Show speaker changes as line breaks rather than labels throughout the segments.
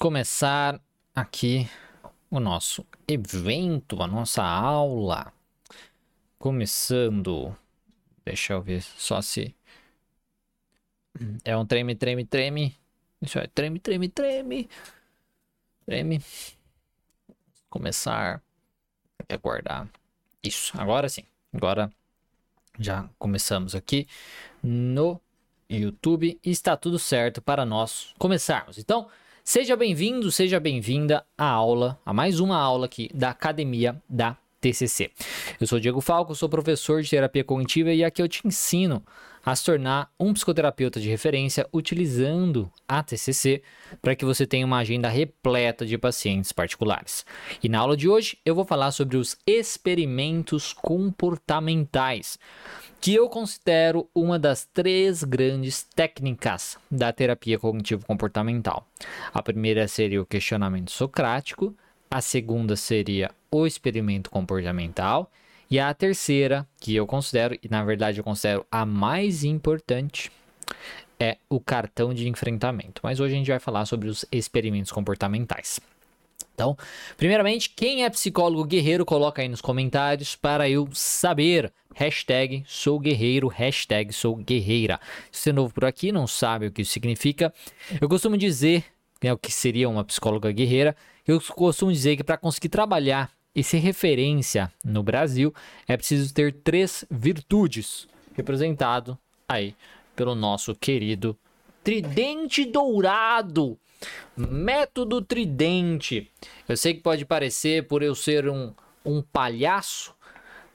começar aqui o nosso evento, a nossa aula. Começando. Deixa eu ver só se. É um treme, treme, treme. Isso é treme, treme, treme. Treme. Começar. Aguardar. Isso, agora sim. Agora já começamos aqui no YouTube está tudo certo para nós começarmos. Então, seja bem-vindo, seja bem-vinda à aula, a mais uma aula aqui da Academia da TCC. Eu sou Diego Falco, sou professor de terapia cognitiva e aqui eu te ensino a se tornar um psicoterapeuta de referência utilizando a TCC para que você tenha uma agenda repleta de pacientes particulares. E na aula de hoje eu vou falar sobre os experimentos comportamentais, que eu considero uma das três grandes técnicas da terapia cognitivo-comportamental. A primeira seria o questionamento socrático, a segunda seria o experimento comportamental e a terceira, que eu considero, e na verdade eu considero a mais importante, é o cartão de enfrentamento. Mas hoje a gente vai falar sobre os experimentos comportamentais. Então, primeiramente, quem é psicólogo guerreiro, coloca aí nos comentários para eu saber. Hashtag sou guerreiro, hashtag sou guerreira. Se você é novo por aqui, não sabe o que isso significa, eu costumo dizer né, o que seria uma psicóloga guerreira. Eu costumo dizer que para conseguir trabalhar e ser referência no Brasil, é preciso ter três virtudes, representado aí pelo nosso querido Tridente Dourado. Método Tridente. Eu sei que pode parecer por eu ser um, um palhaço,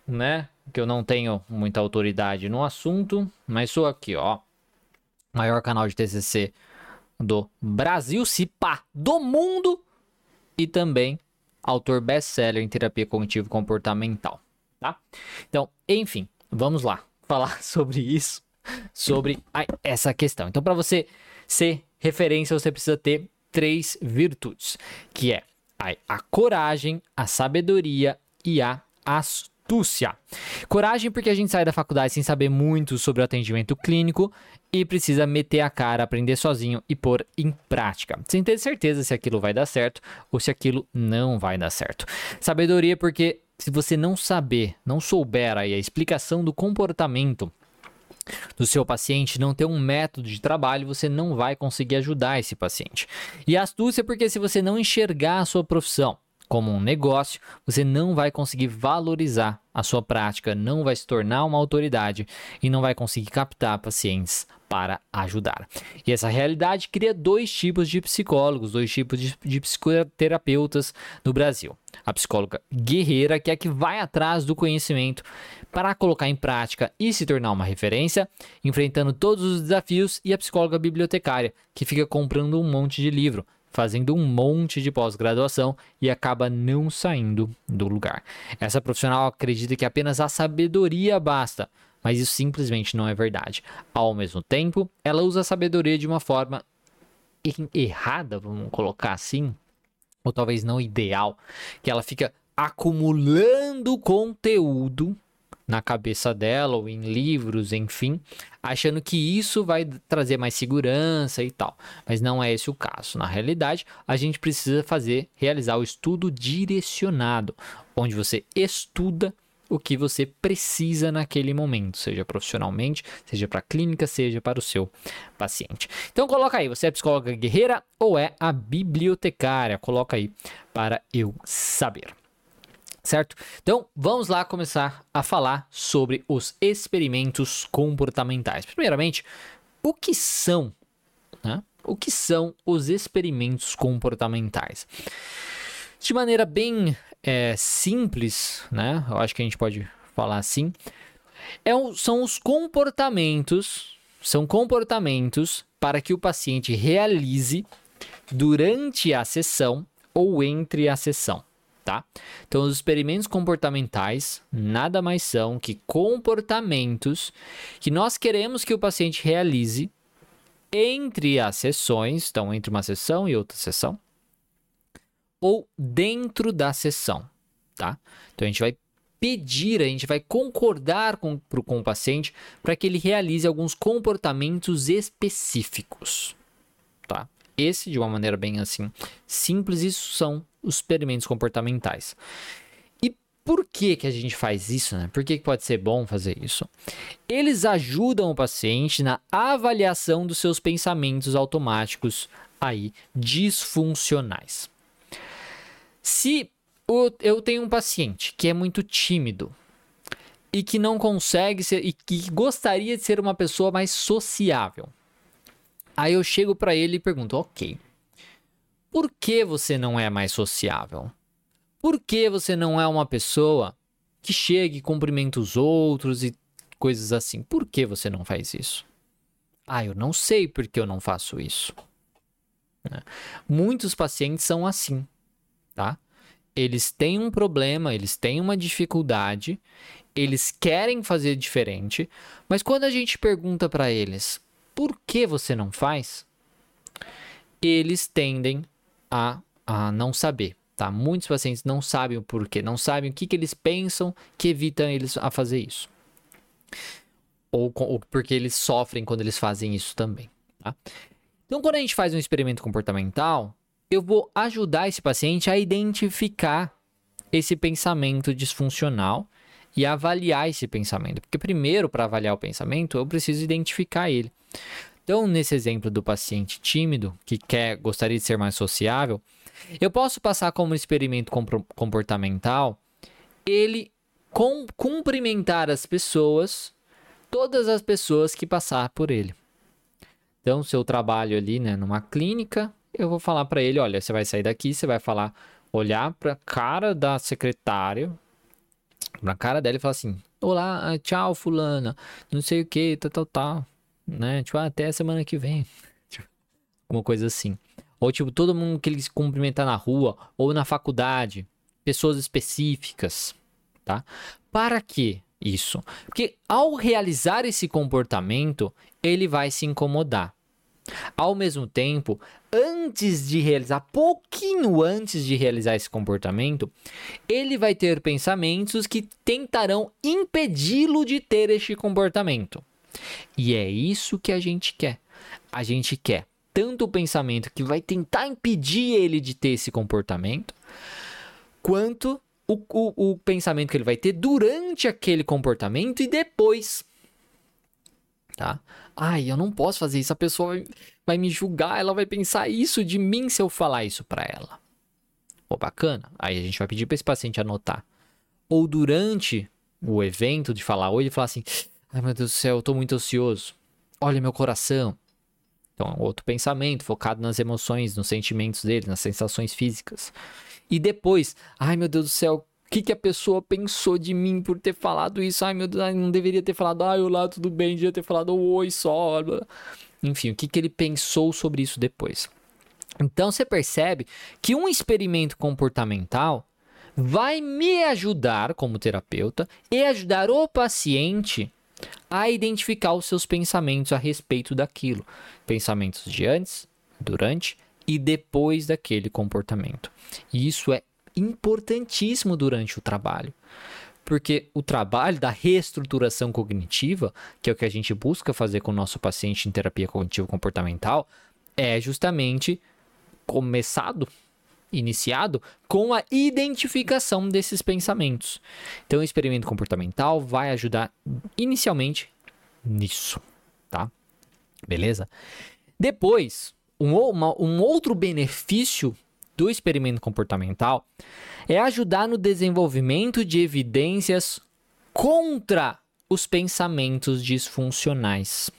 né? Que eu não tenho muita autoridade no assunto, mas sou aqui, ó. Maior canal de TCC do Brasil, se pá, do mundo e também autor best-seller em terapia cognitivo comportamental, tá? Então, enfim, vamos lá falar sobre isso, sobre a, essa questão. Então, para você ser referência, você precisa ter três virtudes, que é a, a coragem, a sabedoria e a astúcia astúcia. Coragem porque a gente sai da faculdade sem saber muito sobre o atendimento clínico e precisa meter a cara, aprender sozinho e pôr em prática, sem ter certeza se aquilo vai dar certo ou se aquilo não vai dar certo. Sabedoria porque se você não saber, não souber aí a explicação do comportamento do seu paciente, não ter um método de trabalho, você não vai conseguir ajudar esse paciente. E astúcia porque se você não enxergar a sua profissão, como um negócio, você não vai conseguir valorizar a sua prática, não vai se tornar uma autoridade e não vai conseguir captar pacientes para ajudar. E essa realidade cria dois tipos de psicólogos, dois tipos de, de psicoterapeutas no Brasil. A psicóloga guerreira, que é a que vai atrás do conhecimento para colocar em prática e se tornar uma referência, enfrentando todos os desafios, e a psicóloga bibliotecária, que fica comprando um monte de livro, fazendo um monte de pós-graduação e acaba não saindo do lugar. Essa profissional acredita que apenas a sabedoria basta, mas isso simplesmente não é verdade. Ao mesmo tempo, ela usa a sabedoria de uma forma errada, vamos colocar assim, ou talvez não ideal, que ela fica acumulando conteúdo na cabeça dela ou em livros, enfim, achando que isso vai trazer mais segurança e tal. Mas não é esse o caso. Na realidade, a gente precisa fazer, realizar o estudo direcionado, onde você estuda o que você precisa naquele momento, seja profissionalmente, seja para a clínica, seja para o seu paciente. Então coloca aí, você é psicóloga guerreira ou é a bibliotecária? Coloca aí para eu saber certo? Então, vamos lá começar a falar sobre os experimentos comportamentais. Primeiramente, o que são, né? O que são os experimentos comportamentais? De maneira bem é, simples, né? Eu acho que a gente pode falar assim. É, são os comportamentos, são comportamentos para que o paciente realize durante a sessão ou entre a sessão tá? Então, os experimentos comportamentais nada mais são que comportamentos que nós queremos que o paciente realize entre as sessões, então entre uma sessão e outra sessão, ou dentro da sessão, tá? Então a gente vai pedir, a gente vai concordar com, com o paciente para que ele realize alguns comportamentos específicos, tá? Esse, de uma maneira bem assim simples, isso são os experimentos comportamentais. E por que, que a gente faz isso? Né? Por que, que pode ser bom fazer isso? Eles ajudam o paciente na avaliação dos seus pensamentos automáticos aí disfuncionais. Se eu tenho um paciente que é muito tímido e que não consegue ser e que gostaria de ser uma pessoa mais sociável. Aí eu chego para ele e pergunto: "OK. Por que você não é mais sociável? Por que você não é uma pessoa que chega e cumprimenta os outros e coisas assim? Por que você não faz isso?" Ah, eu não sei porque eu não faço isso. Né? Muitos pacientes são assim, tá? Eles têm um problema, eles têm uma dificuldade, eles querem fazer diferente, mas quando a gente pergunta para eles por que você não faz, eles tendem a, a não saber. Tá? Muitos pacientes não sabem o porquê, não sabem o que, que eles pensam que evita eles a fazer isso. Ou, ou porque eles sofrem quando eles fazem isso também. Tá? Então, quando a gente faz um experimento comportamental, eu vou ajudar esse paciente a identificar esse pensamento disfuncional e avaliar esse pensamento. Porque, primeiro, para avaliar o pensamento, eu preciso identificar ele. Então, nesse exemplo do paciente tímido que quer gostaria de ser mais sociável, eu posso passar como experimento comportamental ele com, cumprimentar as pessoas, todas as pessoas que passar por ele. Então, se eu trabalho ali, né, numa clínica, eu vou falar para ele, olha, você vai sair daqui, você vai falar, olhar para cara da secretária, na cara dela e falar assim: "Olá, tchau, fulana, não sei o que, tal, tal, tal", né? Tipo, ah, até semana que vem. Tipo, uma coisa assim. Ou tipo, todo mundo que ele se cumprimentar na rua ou na faculdade, pessoas específicas, tá? Para quê? Isso. Porque ao realizar esse comportamento, ele vai se incomodar. Ao mesmo tempo, antes de realizar, pouquinho antes de realizar esse comportamento, ele vai ter pensamentos que tentarão impedi-lo de ter este comportamento. E é isso que a gente quer. A gente quer tanto o pensamento que vai tentar impedir ele de ter esse comportamento, quanto o, o, o pensamento que ele vai ter durante aquele comportamento e depois. Tá? Ai, eu não posso fazer isso, a pessoa vai, vai me julgar, ela vai pensar isso de mim se eu falar isso para ela. Pô, bacana. Aí a gente vai pedir para esse paciente anotar. Ou durante o evento de falar hoje, falar assim: Ai meu Deus do céu, eu tô muito ansioso. Olha meu coração. Então, outro pensamento focado nas emoções, nos sentimentos dele, nas sensações físicas. E depois, ai meu Deus do céu, o que, que a pessoa pensou de mim por ter falado isso? Ai, meu Deus, não deveria ter falado, ai, olá, tudo bem, devia ter falado oi só. Enfim, o que, que ele pensou sobre isso depois. Então você percebe que um experimento comportamental vai me ajudar como terapeuta e ajudar o paciente a identificar os seus pensamentos a respeito daquilo. Pensamentos de antes, durante e depois daquele comportamento. E isso é importantíssimo durante o trabalho. Porque o trabalho da reestruturação cognitiva, que é o que a gente busca fazer com o nosso paciente em terapia cognitivo comportamental, é justamente começado, iniciado com a identificação desses pensamentos. Então, o experimento comportamental vai ajudar inicialmente nisso, tá? Beleza? Depois, um, uma, um outro benefício do experimento comportamental é ajudar no desenvolvimento de evidências contra os pensamentos disfuncionais.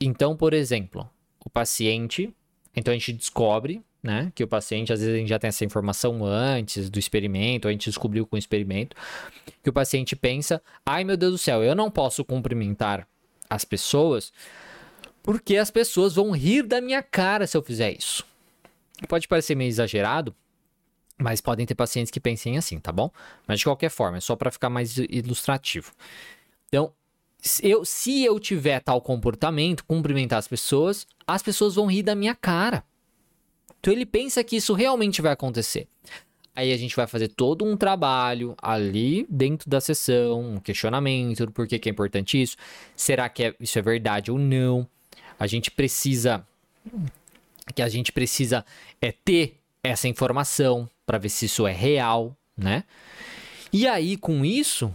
Então, por exemplo, o paciente, então a gente descobre, né, que o paciente, às vezes a gente já tem essa informação antes do experimento, a gente descobriu com o experimento, que o paciente pensa: ai meu Deus do céu, eu não posso cumprimentar as pessoas porque as pessoas vão rir da minha cara se eu fizer isso. Pode parecer meio exagerado, mas podem ter pacientes que pensem assim, tá bom? Mas de qualquer forma, é só para ficar mais ilustrativo. Então, eu, se eu tiver tal comportamento, cumprimentar as pessoas, as pessoas vão rir da minha cara. Então ele pensa que isso realmente vai acontecer. Aí a gente vai fazer todo um trabalho ali dentro da sessão, um questionamento do porquê que é importante isso. Será que é, isso é verdade ou não? A gente precisa que a gente precisa é ter essa informação para ver se isso é real, né? E aí com isso,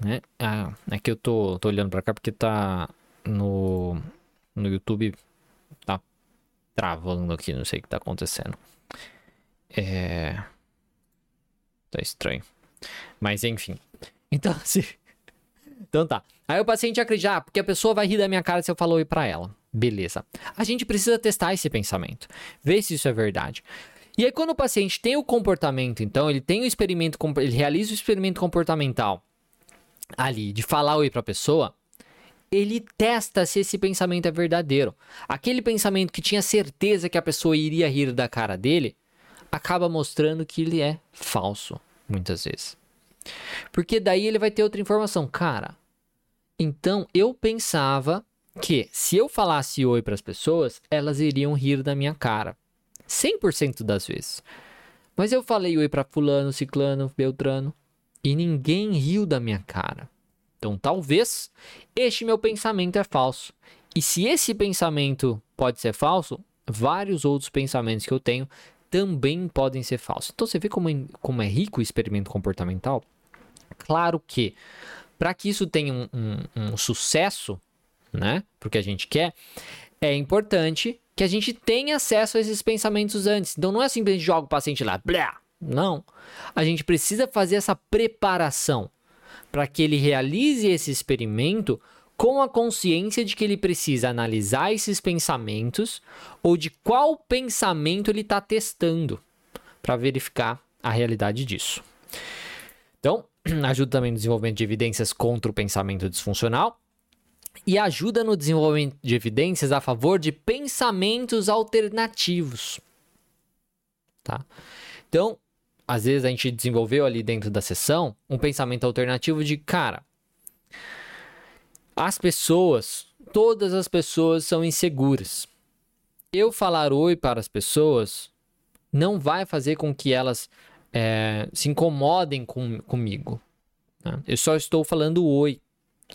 né? Ah, é que eu tô, tô olhando para cá porque tá no no YouTube travando aqui, não sei o que tá acontecendo. É tá estranho. Mas enfim. Então, assim, então tá. Aí o paciente acredita, ah, porque a pessoa vai rir da minha cara se eu falar oi pra ela. Beleza. A gente precisa testar esse pensamento, ver se isso é verdade. E aí, quando o paciente tem o comportamento, então, ele tem o experimento, ele realiza o experimento comportamental ali, de falar oi pra pessoa, ele testa se esse pensamento é verdadeiro. Aquele pensamento que tinha certeza que a pessoa iria rir da cara dele, acaba mostrando que ele é falso, muitas vezes. Porque daí ele vai ter outra informação. Cara, então eu pensava que se eu falasse oi para as pessoas, elas iriam rir da minha cara. 100% das vezes. Mas eu falei oi para fulano, ciclano, beltrano e ninguém riu da minha cara. Então, talvez este meu pensamento é falso. E se esse pensamento pode ser falso, vários outros pensamentos que eu tenho também podem ser falsos. Então, você vê como é, como é rico o experimento comportamental? Claro que, para que isso tenha um, um, um sucesso, né? Porque a gente quer, é importante que a gente tenha acesso a esses pensamentos antes. Então não é simplesmente joga o paciente lá, blá. Não. A gente precisa fazer essa preparação para que ele realize esse experimento com a consciência de que ele precisa analisar esses pensamentos ou de qual pensamento ele está testando para verificar a realidade disso. Então, ajuda também no desenvolvimento de evidências contra o pensamento disfuncional e ajuda no desenvolvimento de evidências a favor de pensamentos alternativos. Tá? Então, às vezes a gente desenvolveu ali dentro da sessão um pensamento alternativo de, cara, as pessoas, todas as pessoas são inseguras. Eu falar oi para as pessoas não vai fazer com que elas é, se incomodem com, comigo. Né? Eu só estou falando oi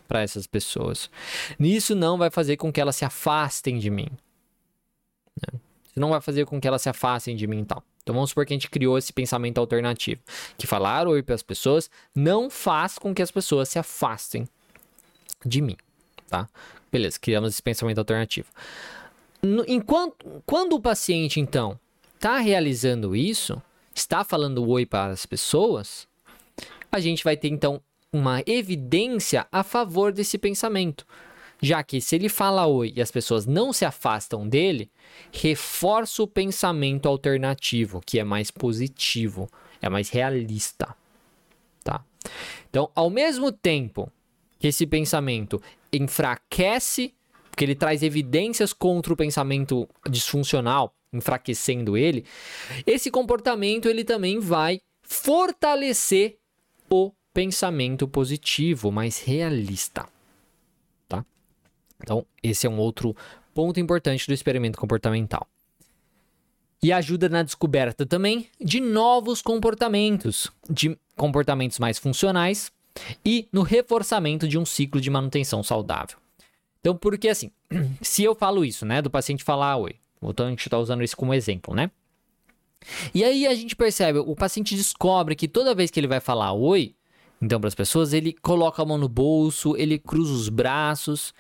para essas pessoas. Nisso não vai fazer com que elas se afastem de mim. Né? Não vai fazer com que elas se afastem de mim e tal. Então vamos supor que a gente criou esse pensamento alternativo. Que falar oi para as pessoas não faz com que as pessoas se afastem de mim. Tá? Beleza, criamos esse pensamento alternativo. No, enquanto, quando o paciente, então, está realizando isso, está falando oi para as pessoas, a gente vai ter então uma evidência a favor desse pensamento. Já que se ele fala oi e as pessoas não se afastam dele, reforça o pensamento alternativo, que é mais positivo, é mais realista, tá? Então, ao mesmo tempo que esse pensamento enfraquece, porque ele traz evidências contra o pensamento disfuncional, enfraquecendo ele, esse comportamento ele também vai fortalecer o pensamento positivo, mais realista. Então, esse é um outro ponto importante do experimento comportamental. E ajuda na descoberta também de novos comportamentos, de comportamentos mais funcionais e no reforçamento de um ciclo de manutenção saudável. Então, porque assim, se eu falo isso, né, do paciente falar oi, então a gente está usando isso como exemplo, né? E aí a gente percebe, o paciente descobre que toda vez que ele vai falar oi, então, para as pessoas, ele coloca a mão no bolso, ele cruza os braços,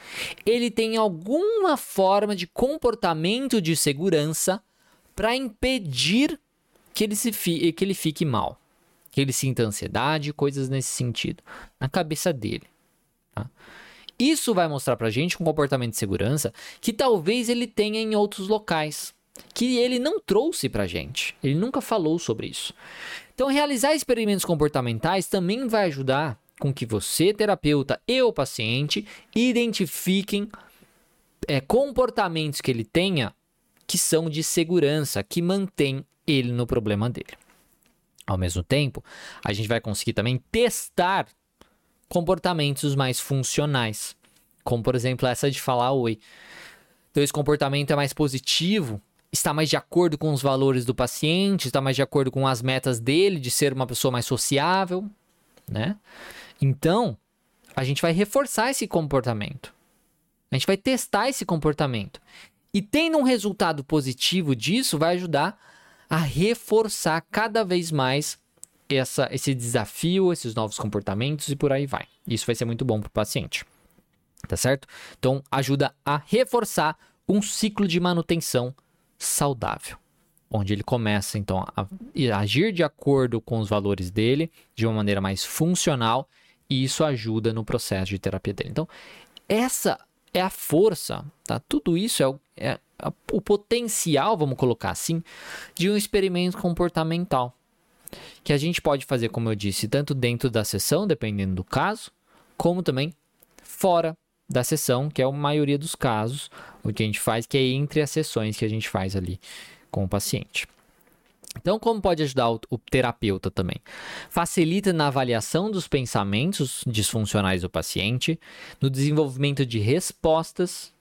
ele tem alguma forma de comportamento de segurança para impedir que ele, se fi, que ele fique mal, que ele sinta ansiedade, coisas nesse sentido, na cabeça dele. Tá? Isso vai mostrar para a gente um comportamento de segurança que talvez ele tenha em outros locais, que ele não trouxe para a gente, ele nunca falou sobre isso. Então, realizar experimentos comportamentais também vai ajudar com que você, terapeuta e o paciente identifiquem é, comportamentos que ele tenha que são de segurança, que mantém ele no problema dele. Ao mesmo tempo, a gente vai conseguir também testar comportamentos mais funcionais, como por exemplo essa de falar oi. Então, esse comportamento é mais positivo está mais de acordo com os valores do paciente, está mais de acordo com as metas dele de ser uma pessoa mais sociável, né? Então, a gente vai reforçar esse comportamento. A gente vai testar esse comportamento. E tendo um resultado positivo disso, vai ajudar a reforçar cada vez mais essa, esse desafio, esses novos comportamentos e por aí vai. Isso vai ser muito bom para o paciente. Tá certo? Então, ajuda a reforçar um ciclo de manutenção saudável, onde ele começa então a agir de acordo com os valores dele de uma maneira mais funcional e isso ajuda no processo de terapia dele. Então, essa é a força, tá? Tudo isso é, o, é o potencial, vamos colocar assim, de um experimento comportamental que a gente pode fazer, como eu disse, tanto dentro da sessão, dependendo do caso, como também fora da sessão, que é a maioria dos casos, o que a gente faz, que é entre as sessões que a gente faz ali com o paciente. Então, como pode ajudar o, o, terapeuta também? Facilita na avaliação dos pensamentos disfuncionais do paciente, no desenvolvimento de respostas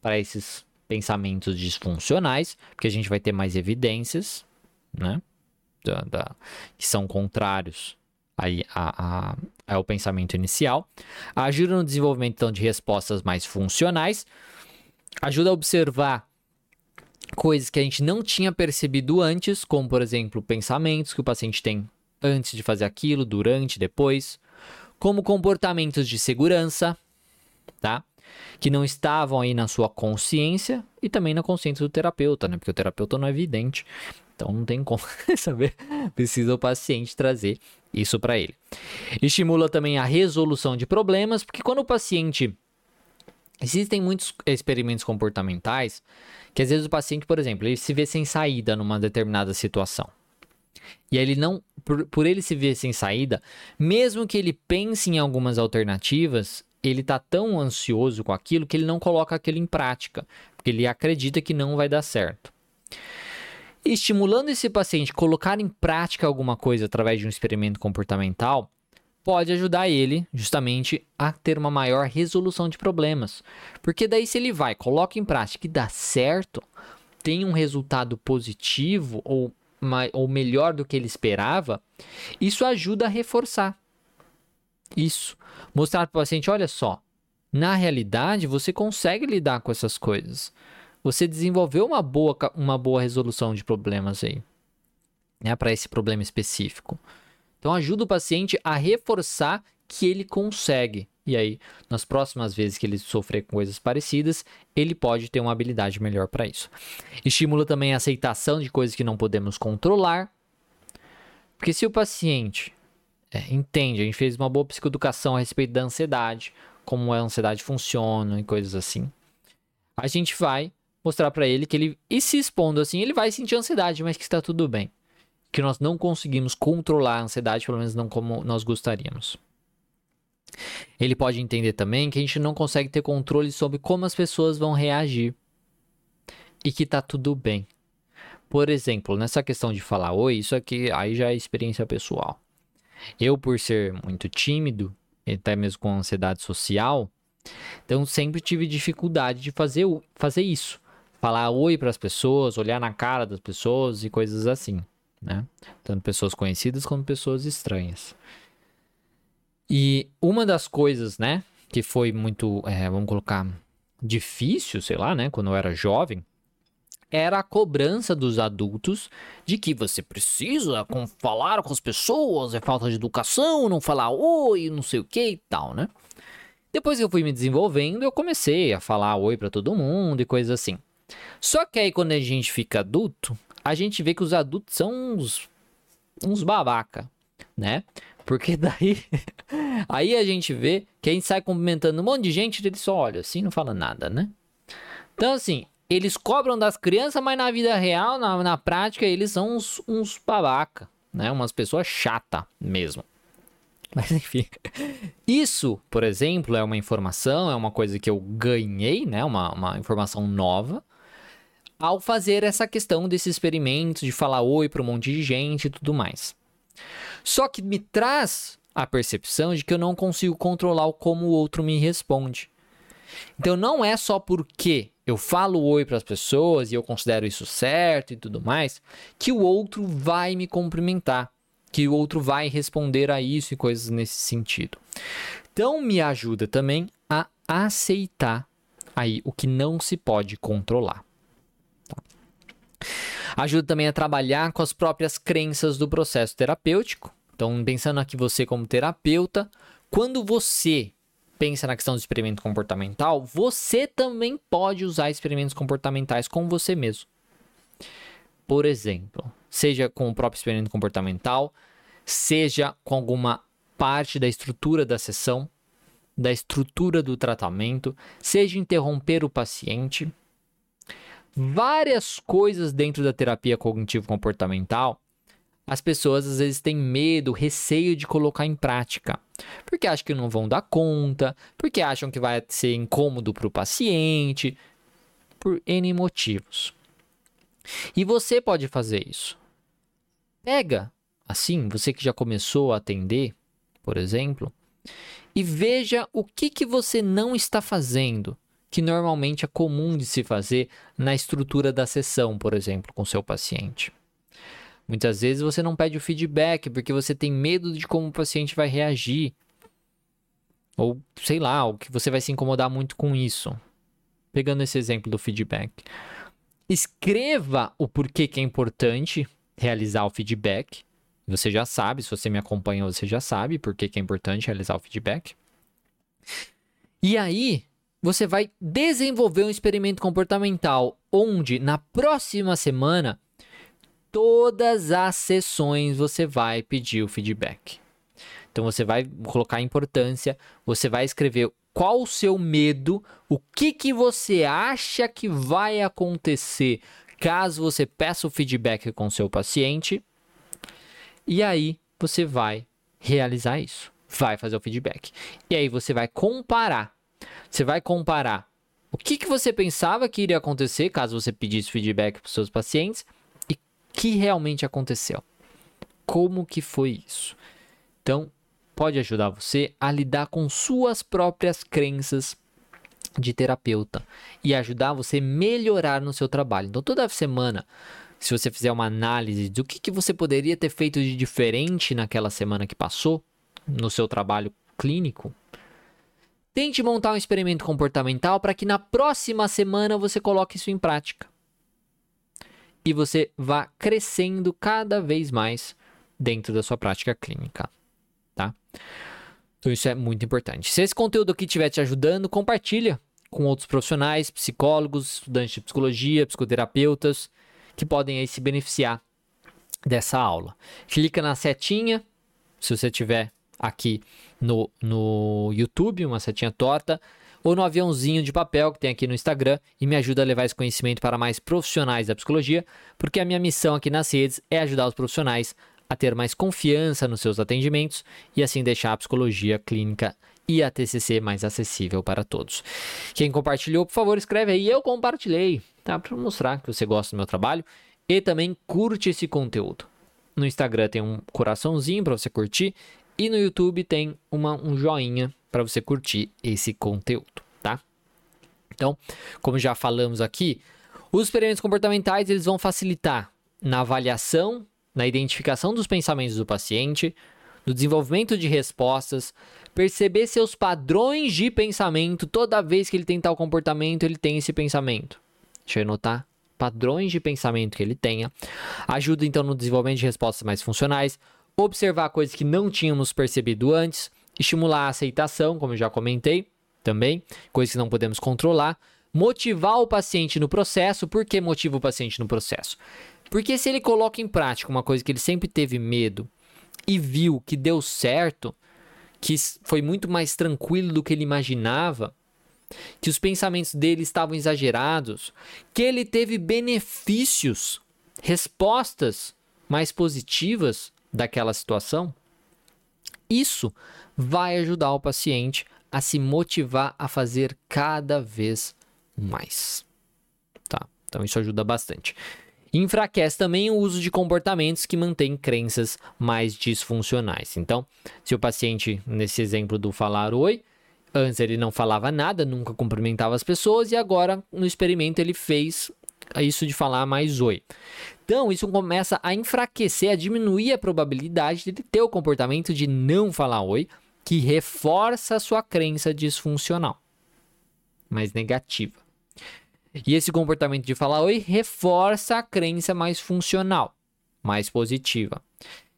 para esses pensamentos disfuncionais, porque a gente vai ter mais evidências, né? Da, da, que são contrários aí a, a, ao pensamento inicial. Ajuda no desenvolvimento então, de respostas mais funcionais. Ajuda a observar coisas que a gente não tinha percebido antes, como por exemplo pensamentos que o paciente tem antes de fazer aquilo, durante, depois, como comportamentos de segurança, tá? Que não estavam aí na sua consciência e também na consciência do terapeuta, né? Porque o terapeuta não é evidente, então não tem como saber. Precisa o paciente trazer isso para ele. Estimula também a resolução de problemas, porque quando o paciente Existem muitos experimentos comportamentais que às vezes o paciente, por exemplo, ele se vê sem saída numa determinada situação. E ele não, por, por ele se ver sem saída, mesmo que ele pense em algumas alternativas, ele tá tão ansioso com aquilo que ele não coloca aquilo em prática, porque ele acredita que não vai dar certo. Estimulando esse paciente a colocar em prática alguma coisa através de um experimento comportamental, pode ajudar ele justamente a ter uma maior resolução de problemas. Porque daí se ele vai, coloca em prática e dá certo, tem um resultado positivo ou, ou melhor do que ele esperava, isso ajuda a reforçar. Isso. Mostrar para o paciente, olha só, na realidade você consegue lidar com essas coisas. Você desenvolveu uma boa, uma boa resolução de problemas aí, né, para esse problema específico. Então ajuda o paciente a reforçar que ele consegue. E aí, nas próximas vezes que ele sofrer com coisas parecidas, ele pode ter uma habilidade melhor para isso. Estimula também a aceitação de coisas que não podemos controlar. Porque se o paciente é, entende, a gente fez uma boa psicoeducação a respeito da ansiedade, como a ansiedade funciona e coisas assim, a gente vai mostrar para ele que ele, e se expondo assim, ele vai sentir ansiedade, mas que está tudo bem que nós não conseguimos controlar a ansiedade, pelo menos não como nós gostaríamos. Ele pode entender também que a gente não consegue ter controle sobre como as pessoas vão reagir e que tá tudo bem. Por exemplo, nessa questão de falar oi, isso aqui aí já é experiência pessoal. Eu, por ser muito tímido, até mesmo com ansiedade social, então sempre tive dificuldade de fazer, fazer isso. Falar oi para as pessoas, olhar na cara das pessoas e coisas assim né? Tanto pessoas conhecidas como pessoas estranhas. E uma das coisas, né, que foi muito, é, vamos colocar, difícil, sei lá, né, quando eu era jovem, era a cobrança dos adultos de que você precisa com, falar com as pessoas, é falta de educação, não falar oi, não sei o que e tal, né? Depois que eu fui me desenvolvendo, eu comecei a falar oi para todo mundo e coisas assim. Só que aí quando a gente fica adulto, a gente vê que os adultos são uns, uns babaca, né? Porque daí aí a gente vê que a gente sai cumprimentando um monte de gente eles só olham assim não fala nada, né? Então assim, eles cobram das crianças, mas na vida real, na, na prática, eles são uns, uns babaca, né? Umas pessoas chata mesmo. Mas enfim, isso, por exemplo, é uma informação, é uma coisa que eu ganhei, né? Uma, uma informação nova ao fazer essa questão desse experimento de falar oi para um monte de gente e tudo mais. Só que me traz a percepção de que eu não consigo controlar como o outro me responde. Então não é só porque eu falo oi para as pessoas e eu considero isso certo e tudo mais, que o outro vai me cumprimentar, que o outro vai responder a isso e coisas nesse sentido. Então me ajuda também a aceitar aí o que não se pode controlar. Ajuda também a trabalhar com as próprias crenças do processo terapêutico. Então, pensando aqui você como terapeuta, quando você pensa na questão do experimento comportamental, você também pode usar experimentos comportamentais com você mesmo. Por exemplo, seja com o próprio experimento comportamental, seja com alguma parte da estrutura da sessão, da estrutura do tratamento, seja interromper o paciente. Várias coisas dentro da terapia cognitivo-comportamental, as pessoas às vezes têm medo, receio de colocar em prática, porque acham que não vão dar conta, porque acham que vai ser incômodo para o paciente, por N motivos. E você pode fazer isso. Pega, assim, você que já começou a atender, por exemplo, e veja o que, que você não está fazendo, que normalmente é comum de se fazer na estrutura da sessão, por exemplo, com seu paciente. Muitas vezes você não pede o feedback porque você tem medo de como o paciente vai reagir. Ou sei lá, o que você vai se incomodar muito com isso. Pegando esse exemplo do feedback. Escreva o porquê que é importante realizar o feedback. Você já sabe, se você me acompanha, você já sabe por que é importante realizar o feedback. E aí, você vai desenvolver um experimento comportamental onde na próxima semana todas as sessões você vai pedir o feedback. Então você vai colocar a importância, você vai escrever qual o seu medo, o que que você acha que vai acontecer caso você peça o feedback com seu paciente e aí você vai realizar isso, vai fazer o feedback. E aí você vai comparar. Você vai comparar o que, que você pensava que iria acontecer caso você pedisse feedback para os seus pacientes e que realmente aconteceu. Como que foi isso? Então, pode ajudar você a lidar com suas próprias crenças de terapeuta e ajudar você a melhorar no seu trabalho. Então, toda semana se você fizer uma análise do que, que você poderia ter feito de diferente naquela semana que passou, no seu trabalho clínico, tente montar um experimento comportamental para que na próxima semana você coloque isso em prática. E você vá crescendo cada vez mais dentro da sua prática clínica, tá? Então isso é muito importante. Se esse conteúdo aqui estiver te ajudando, compartilha com outros profissionais, psicólogos, estudantes de psicologia, psicoterapeutas, que podem aí se beneficiar dessa aula. Clica na setinha, se você tiver aqui no, no YouTube, uma setinha torta, ou no aviãozinho de papel que tem aqui no Instagram e me ajuda a levar esse conhecimento para mais profissionais da psicologia, porque a minha missão aqui nas redes é ajudar os profissionais a ter mais confiança nos seus atendimentos e assim deixar a psicologia clínica e a TCC mais acessível para todos. Quem compartilhou, por favor, escreve aí. Eu compartilhei, tá? Para mostrar que você gosta do meu trabalho e também curte esse conteúdo. No Instagram tem um coraçãozinho para você curtir e no YouTube tem uma, um joinha para você curtir esse conteúdo, tá? Então, como já falamos aqui, os experimentos comportamentais eles vão facilitar na avaliação, na identificação dos pensamentos do paciente, no desenvolvimento de respostas, perceber seus padrões de pensamento. Toda vez que ele tem tal comportamento, ele tem esse pensamento. Deixa eu anotar. Padrões de pensamento que ele tenha. Ajuda então no desenvolvimento de respostas mais funcionais. Observar coisas que não tínhamos percebido antes. Estimular a aceitação, como eu já comentei também. Coisas que não podemos controlar. Motivar o paciente no processo. Por que motiva o paciente no processo? Porque se ele coloca em prática uma coisa que ele sempre teve medo e viu que deu certo, que foi muito mais tranquilo do que ele imaginava, que os pensamentos dele estavam exagerados, que ele teve benefícios, respostas mais positivas daquela situação, isso vai ajudar o paciente a se motivar a fazer cada vez mais. Tá? Então isso ajuda bastante. Enfraquece também o uso de comportamentos que mantêm crenças mais disfuncionais. Então, se o paciente, nesse exemplo do falar oi, antes ele não falava nada, nunca cumprimentava as pessoas e agora no experimento ele fez isso de falar mais oi. Então, isso começa a enfraquecer, a diminuir a probabilidade de ter o comportamento de não falar oi, que reforça a sua crença disfuncional. mais negativa. E esse comportamento de falar oi reforça a crença mais funcional, mais positiva.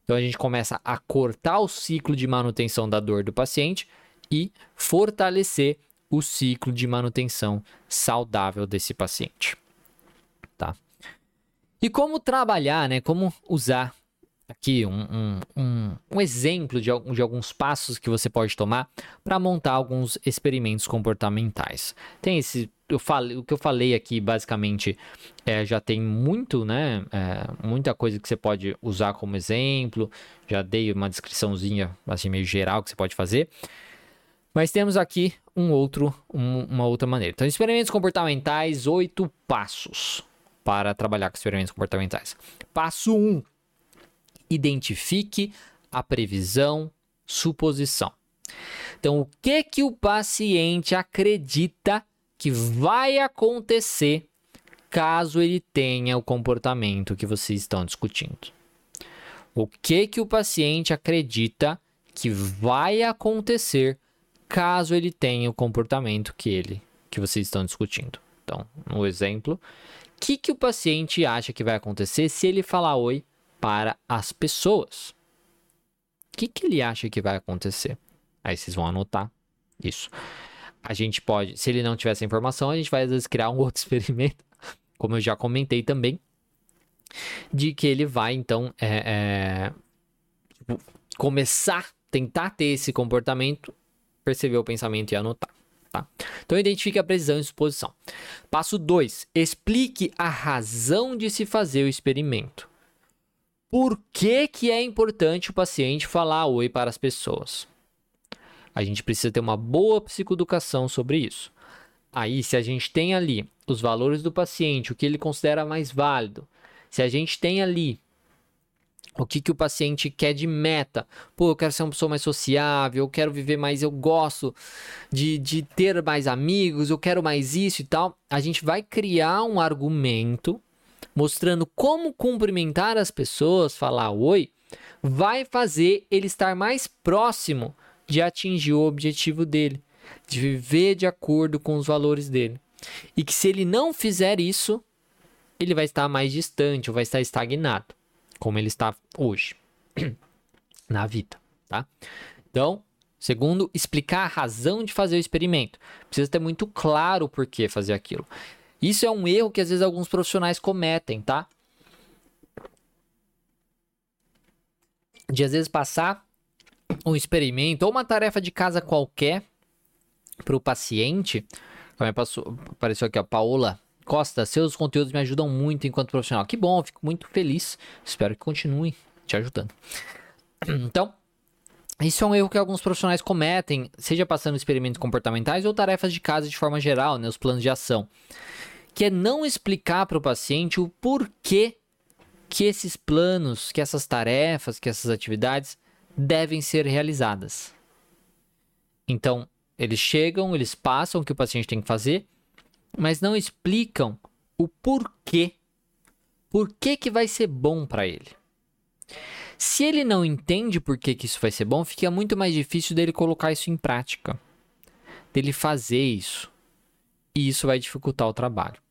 Então a gente começa a cortar o ciclo de manutenção da dor do paciente e fortalecer o ciclo de manutenção saudável desse paciente. Tá? E como trabalhar, né? Como usar aqui um, um, um, um exemplo de, de alguns passos que você pode tomar para montar alguns experimentos comportamentais. Tem esse eu falei, o que eu falei aqui basicamente é, já tem muito, né? É, muita coisa que você pode usar como exemplo. Já dei uma descriçãozinha assim meio geral que você pode fazer. Mas temos aqui um outro, um, uma outra maneira. Então, experimentos comportamentais, oito passos para trabalhar com experimentos comportamentais. Passo 1: um, identifique a previsão, suposição. Então, o que que o paciente acredita que vai acontecer caso ele tenha o comportamento que vocês estão discutindo? O que que o paciente acredita que vai acontecer caso ele tenha o comportamento que ele que vocês estão discutindo? Então, no exemplo, o que que o paciente acha que vai acontecer se ele falar oi para as pessoas. O que, que ele acha que vai acontecer? Aí vocês vão anotar isso. A gente pode, se ele não tiver essa informação, a gente vai às vezes criar um outro experimento, como eu já comentei também, de que ele vai então é, é, tipo, começar, tentar ter esse comportamento, perceber o pensamento e anotar. Tá? Então identifique a precisão e suposição. Passo 2. Explique a razão de se fazer o experimento por que, que é importante o paciente falar oi para as pessoas. A gente precisa ter uma boa psicoeducação sobre isso. Aí, se a gente tem ali os valores do paciente, o que ele considera mais válido, se a gente tem ali o que, que o paciente quer de meta. Pô, eu quero ser uma pessoa mais sociável, eu quero viver mais, eu gosto de, de ter mais amigos, eu quero mais isso e tal. A gente vai criar um argumento mostrando como cumprimentar as pessoas, falar oi, vai fazer ele estar mais próximo de atingir o objetivo dele, de viver de acordo com os valores dele. E que se ele não fizer isso, ele vai estar mais distante ou vai estar estagnado, como ele está hoje na vida, tá? Então, segundo, explicar a razão de fazer o experimento. Precisa ter muito claro o porquê fazer aquilo. Isso é um erro que às vezes alguns profissionais cometem, tá? De às vezes passar um experimento ou uma tarefa de casa qualquer para o paciente. Como passou, apareceu aqui a Paola Costa, seus conteúdos me ajudam muito enquanto profissional. Que bom, fico muito feliz. Espero que continue te ajudando. Então, isso é um erro que alguns profissionais cometem, seja passando experimentos comportamentais ou tarefas de casa de forma geral, né, os planos de ação que é não explicar para o paciente o porquê que esses planos, que essas tarefas, que essas atividades devem ser realizadas. Então, eles chegam, eles passam o que o paciente tem que fazer, mas não explicam o porquê. Por que, que vai ser bom para ele? Se ele não entende por que, que isso vai ser bom, fica muito mais difícil dele colocar isso em prática, dele fazer isso. E isso vai dificultar o trabalho.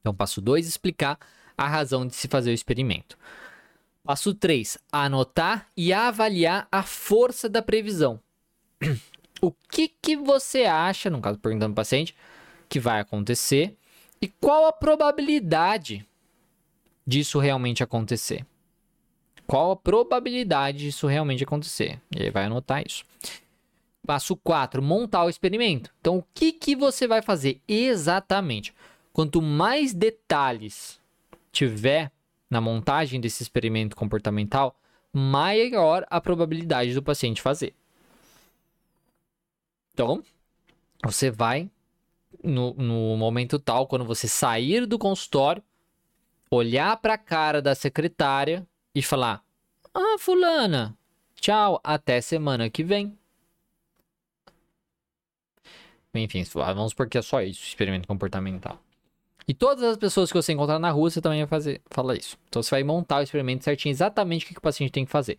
Então, passo 2, explicar a razão de se fazer o experimento. Passo 3, anotar e avaliar a força da previsão. O que, que você acha, no caso perguntando para o paciente, que vai acontecer e qual a probabilidade disso realmente acontecer? Qual a probabilidade disso realmente acontecer? E aí vai anotar isso. Passo 4, montar o experimento. Então, o que, que você vai fazer exatamente? Quanto mais detalhes tiver na montagem desse experimento comportamental, maior a probabilidade do paciente fazer. Então, você vai no, no momento tal, quando você sair do consultório, olhar para a cara da secretária e falar: Ah, Fulana, tchau, até semana que vem. Enfim, vamos porque é só isso, experimento comportamental. E todas as pessoas que você encontrar na rua, você também vai fazer, fala isso. Então você vai montar o experimento certinho, exatamente o que o paciente tem que fazer.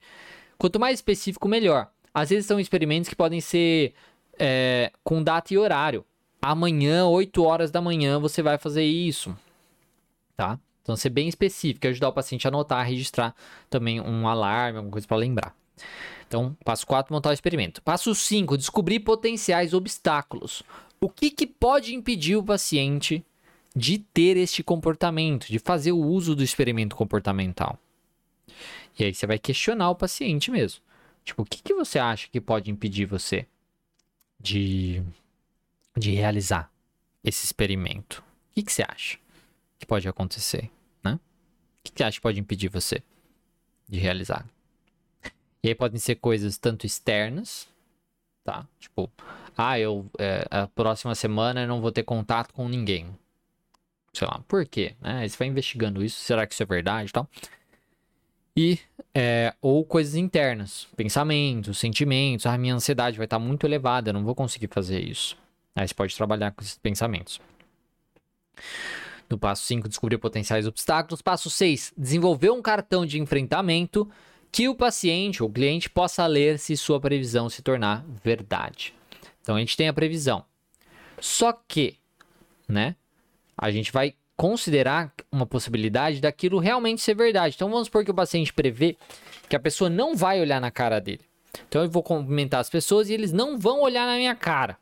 Quanto mais específico, melhor. Às vezes são experimentos que podem ser é, com data e horário. Amanhã, 8 horas da manhã, você vai fazer isso, tá? Então, ser bem específico, ajudar o paciente a anotar, a registrar também um alarme, alguma coisa para lembrar. Então, passo 4, montar o experimento. Passo 5, descobrir potenciais obstáculos. O que, que pode impedir o paciente de ter este comportamento, de fazer o uso do experimento comportamental? E aí você vai questionar o paciente mesmo. Tipo, o que, que você acha que pode impedir você de, de realizar esse experimento? O que, que você acha que pode acontecer? Né? O que, que você acha que pode impedir você de realizar? E aí podem ser coisas tanto externas, tá? Tipo, ah, eu é, a próxima semana eu não vou ter contato com ninguém. Sei lá, por quê? Né? Você vai investigando isso, será que isso é verdade e tal. E, é, ou coisas internas, pensamentos, sentimentos, ah, minha ansiedade vai estar muito elevada, eu não vou conseguir fazer isso. Aí você pode trabalhar com esses pensamentos. No passo 5, descobrir potenciais obstáculos. Passo 6, desenvolver um cartão de enfrentamento que o paciente ou cliente possa ler se sua previsão se tornar verdade. Então a gente tem a previsão. Só que, né, a gente vai considerar uma possibilidade daquilo realmente ser verdade. Então vamos supor que o paciente prevê que a pessoa não vai olhar na cara dele. Então eu vou cumprimentar as pessoas e eles não vão olhar na minha cara.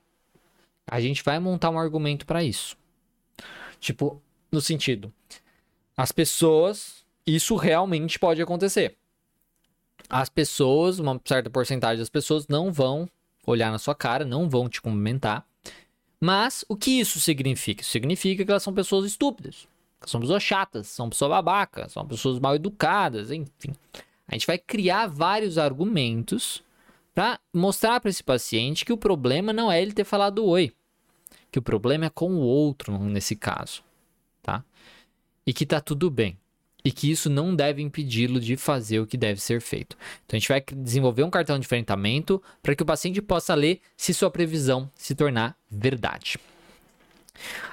A gente vai montar um argumento para isso. Tipo, no sentido, as pessoas, isso realmente pode acontecer as pessoas, uma certa porcentagem das pessoas não vão olhar na sua cara, não vão te cumprimentar. Mas o que isso significa? Significa que elas são pessoas estúpidas, são pessoas chatas, são pessoas babacas, são pessoas mal educadas, enfim. A gente vai criar vários argumentos para mostrar para esse paciente que o problema não é ele ter falado oi, que o problema é com o outro nesse caso, tá? E que tá tudo bem e que isso não deve impedi-lo de fazer o que deve ser feito. Então a gente vai desenvolver um cartão de enfrentamento para que o paciente possa ler se sua previsão se tornar verdade.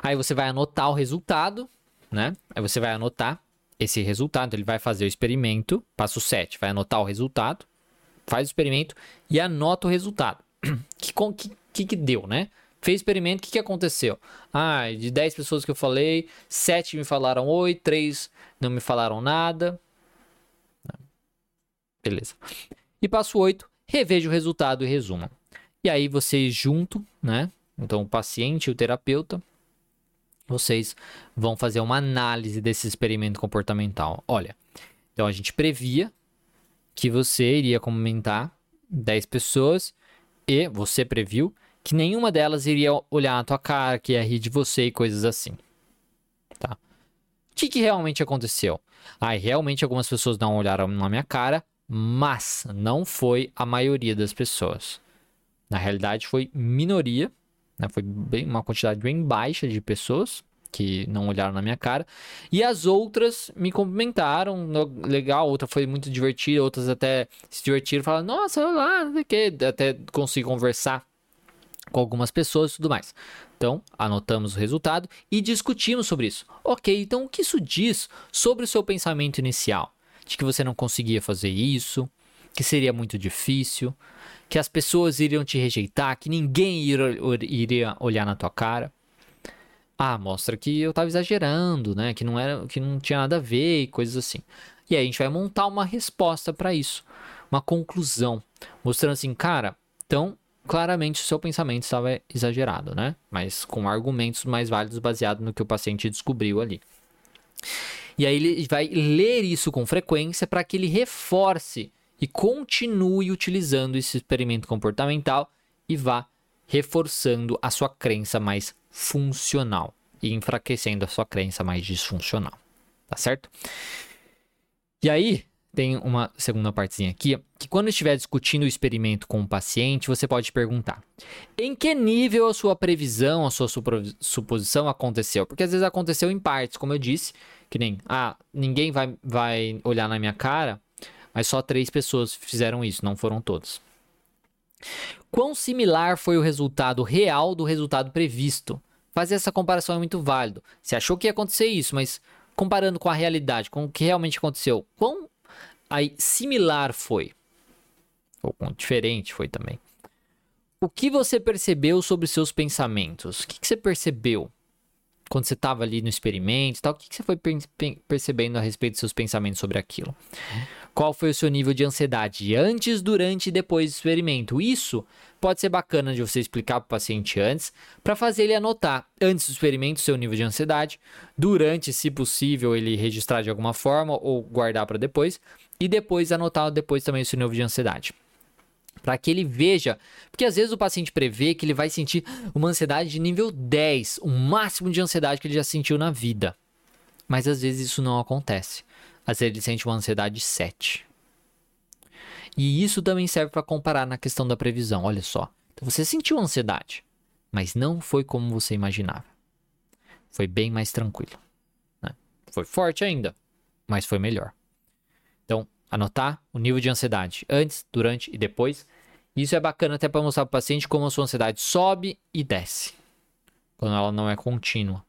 Aí você vai anotar o resultado, né? Aí você vai anotar esse resultado, ele vai fazer o experimento, passo 7, vai anotar o resultado, faz o experimento e anota o resultado. que, que, que deu, né? Fez experimento, o que, que aconteceu? Ah, de 10 pessoas que eu falei, 7 me falaram oi, 3 não me falaram nada. Beleza. E passo 8, reveja o resultado e resuma. E aí vocês junto, né? Então o paciente e o terapeuta, vocês vão fazer uma análise desse experimento comportamental. Olha, então a gente previa que você iria comentar 10 pessoas e você previu que nenhuma delas iria olhar na tua cara, que ia rir de você e coisas assim. Tá? O que, que realmente aconteceu? Ah, realmente algumas pessoas não olharam na minha cara, mas não foi a maioria das pessoas. Na realidade, foi minoria, né? foi bem, uma quantidade bem baixa de pessoas que não olharam na minha cara. E as outras me cumprimentaram, legal, outra foi muito divertida, outras até se divertiram, falaram, nossa, lá, que até consegui conversar com algumas pessoas e tudo mais. Então, anotamos o resultado e discutimos sobre isso. Ok, então o que isso diz sobre o seu pensamento inicial? De que você não conseguia fazer isso, que seria muito difícil, que as pessoas iriam te rejeitar, que ninguém iria olhar na tua cara. Ah, mostra que eu estava exagerando, né? Que não era, que não tinha nada a ver e coisas assim. E aí a gente vai montar uma resposta para isso, uma conclusão, mostrando assim, cara, então claramente o seu pensamento estava exagerado, né? Mas com argumentos mais válidos baseado no que o paciente descobriu ali. E aí ele vai ler isso com frequência para que ele reforce e continue utilizando esse experimento comportamental e vá reforçando a sua crença mais funcional e enfraquecendo a sua crença mais disfuncional. Tá certo? E aí, tem uma segunda partezinha aqui, que quando estiver discutindo o experimento com o paciente, você pode perguntar: em que nível a sua previsão, a sua suposição aconteceu? Porque às vezes aconteceu em partes, como eu disse, que nem, ah, ninguém vai, vai olhar na minha cara, mas só três pessoas fizeram isso, não foram todos. Quão similar foi o resultado real do resultado previsto? Fazer essa comparação é muito válido. Você achou que ia acontecer isso, mas comparando com a realidade, com o que realmente aconteceu, quão Aí, similar foi. Ou diferente foi também. o que você percebeu sobre seus pensamentos? O que, que você percebeu quando você estava ali no experimento e tal? O que, que você foi percebendo a respeito dos seus pensamentos sobre aquilo? Qual foi o seu nível de ansiedade antes, durante e depois do experimento? Isso pode ser bacana de você explicar para o paciente antes, para fazer ele anotar antes do experimento seu nível de ansiedade, durante, se possível, ele registrar de alguma forma ou guardar para depois, e depois anotar depois também o seu nível de ansiedade para que ele veja, porque às vezes o paciente prevê que ele vai sentir uma ansiedade de nível 10, o máximo de ansiedade que ele já sentiu na vida. Mas às vezes isso não acontece. Vezes ele sente uma ansiedade 7. E isso também serve para comparar na questão da previsão. Olha só. Então você sentiu ansiedade, mas não foi como você imaginava. Foi bem mais tranquilo. Né? Foi forte ainda, mas foi melhor. Então, anotar o nível de ansiedade antes, durante e depois. Isso é bacana até para mostrar para o paciente como a sua ansiedade sobe e desce, quando ela não é contínua.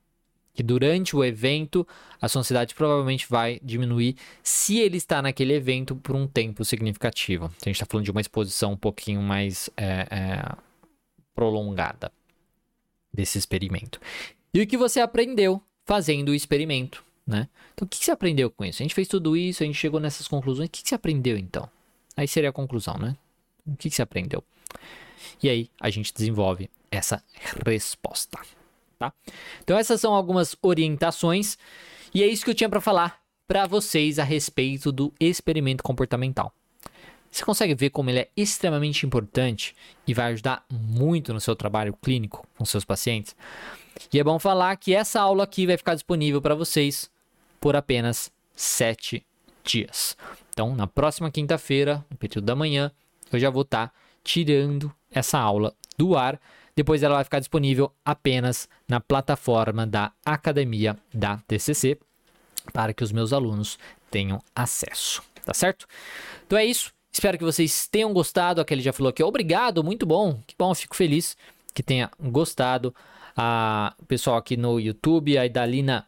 Que durante o evento a sua ansiedade provavelmente vai diminuir se ele está naquele evento por um tempo significativo. A gente está falando de uma exposição um pouquinho mais é, é, prolongada desse experimento. E o que você aprendeu fazendo o experimento? né? Então, o que você aprendeu com isso? A gente fez tudo isso, a gente chegou nessas conclusões. O que você aprendeu então? Aí seria a conclusão, né? O que você aprendeu? E aí a gente desenvolve essa resposta, tá? Então essas são algumas orientações e é isso que eu tinha para falar para vocês a respeito do experimento comportamental. Você consegue ver como ele é extremamente importante e vai ajudar muito no seu trabalho clínico com seus pacientes? E é bom falar que essa aula aqui vai ficar disponível para vocês por apenas sete dias. Então, na próxima quinta-feira, no período da manhã, eu já vou estar tá tirando essa aula do ar. Depois ela vai ficar disponível apenas na plataforma da Academia da TCC para que os meus alunos tenham acesso, tá certo? Então é isso. Espero que vocês tenham gostado. Aquele já falou aqui, obrigado, muito bom. Que bom, fico feliz que tenha gostado. A pessoal aqui no YouTube, a Idalina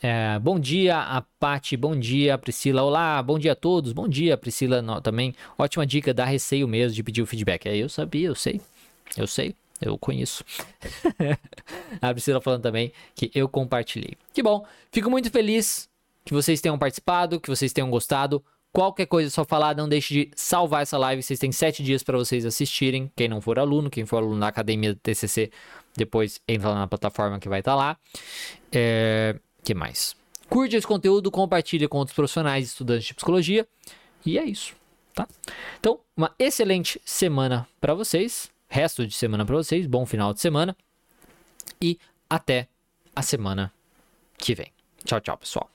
é, bom dia, a Pati, bom dia, Priscila. Olá, bom dia a todos. Bom dia, Priscila no, também. Ótima dica, dá receio mesmo de pedir o feedback. É, eu sabia, eu sei. Eu sei, eu conheço. a Priscila falando também que eu compartilhei. Que bom, fico muito feliz que vocês tenham participado, que vocês tenham gostado. Qualquer coisa é só falar, não deixe de salvar essa live. Vocês têm sete dias para vocês assistirem. Quem não for aluno, quem for aluno da academia do TCC, depois entra lá na plataforma que vai estar tá lá. É, que mais? Curte esse conteúdo, compartilha com outros profissionais estudantes de psicologia. E é isso, tá? Então, uma excelente semana para vocês. Resto de semana para vocês. Bom final de semana. E até a semana que vem. Tchau, tchau, pessoal.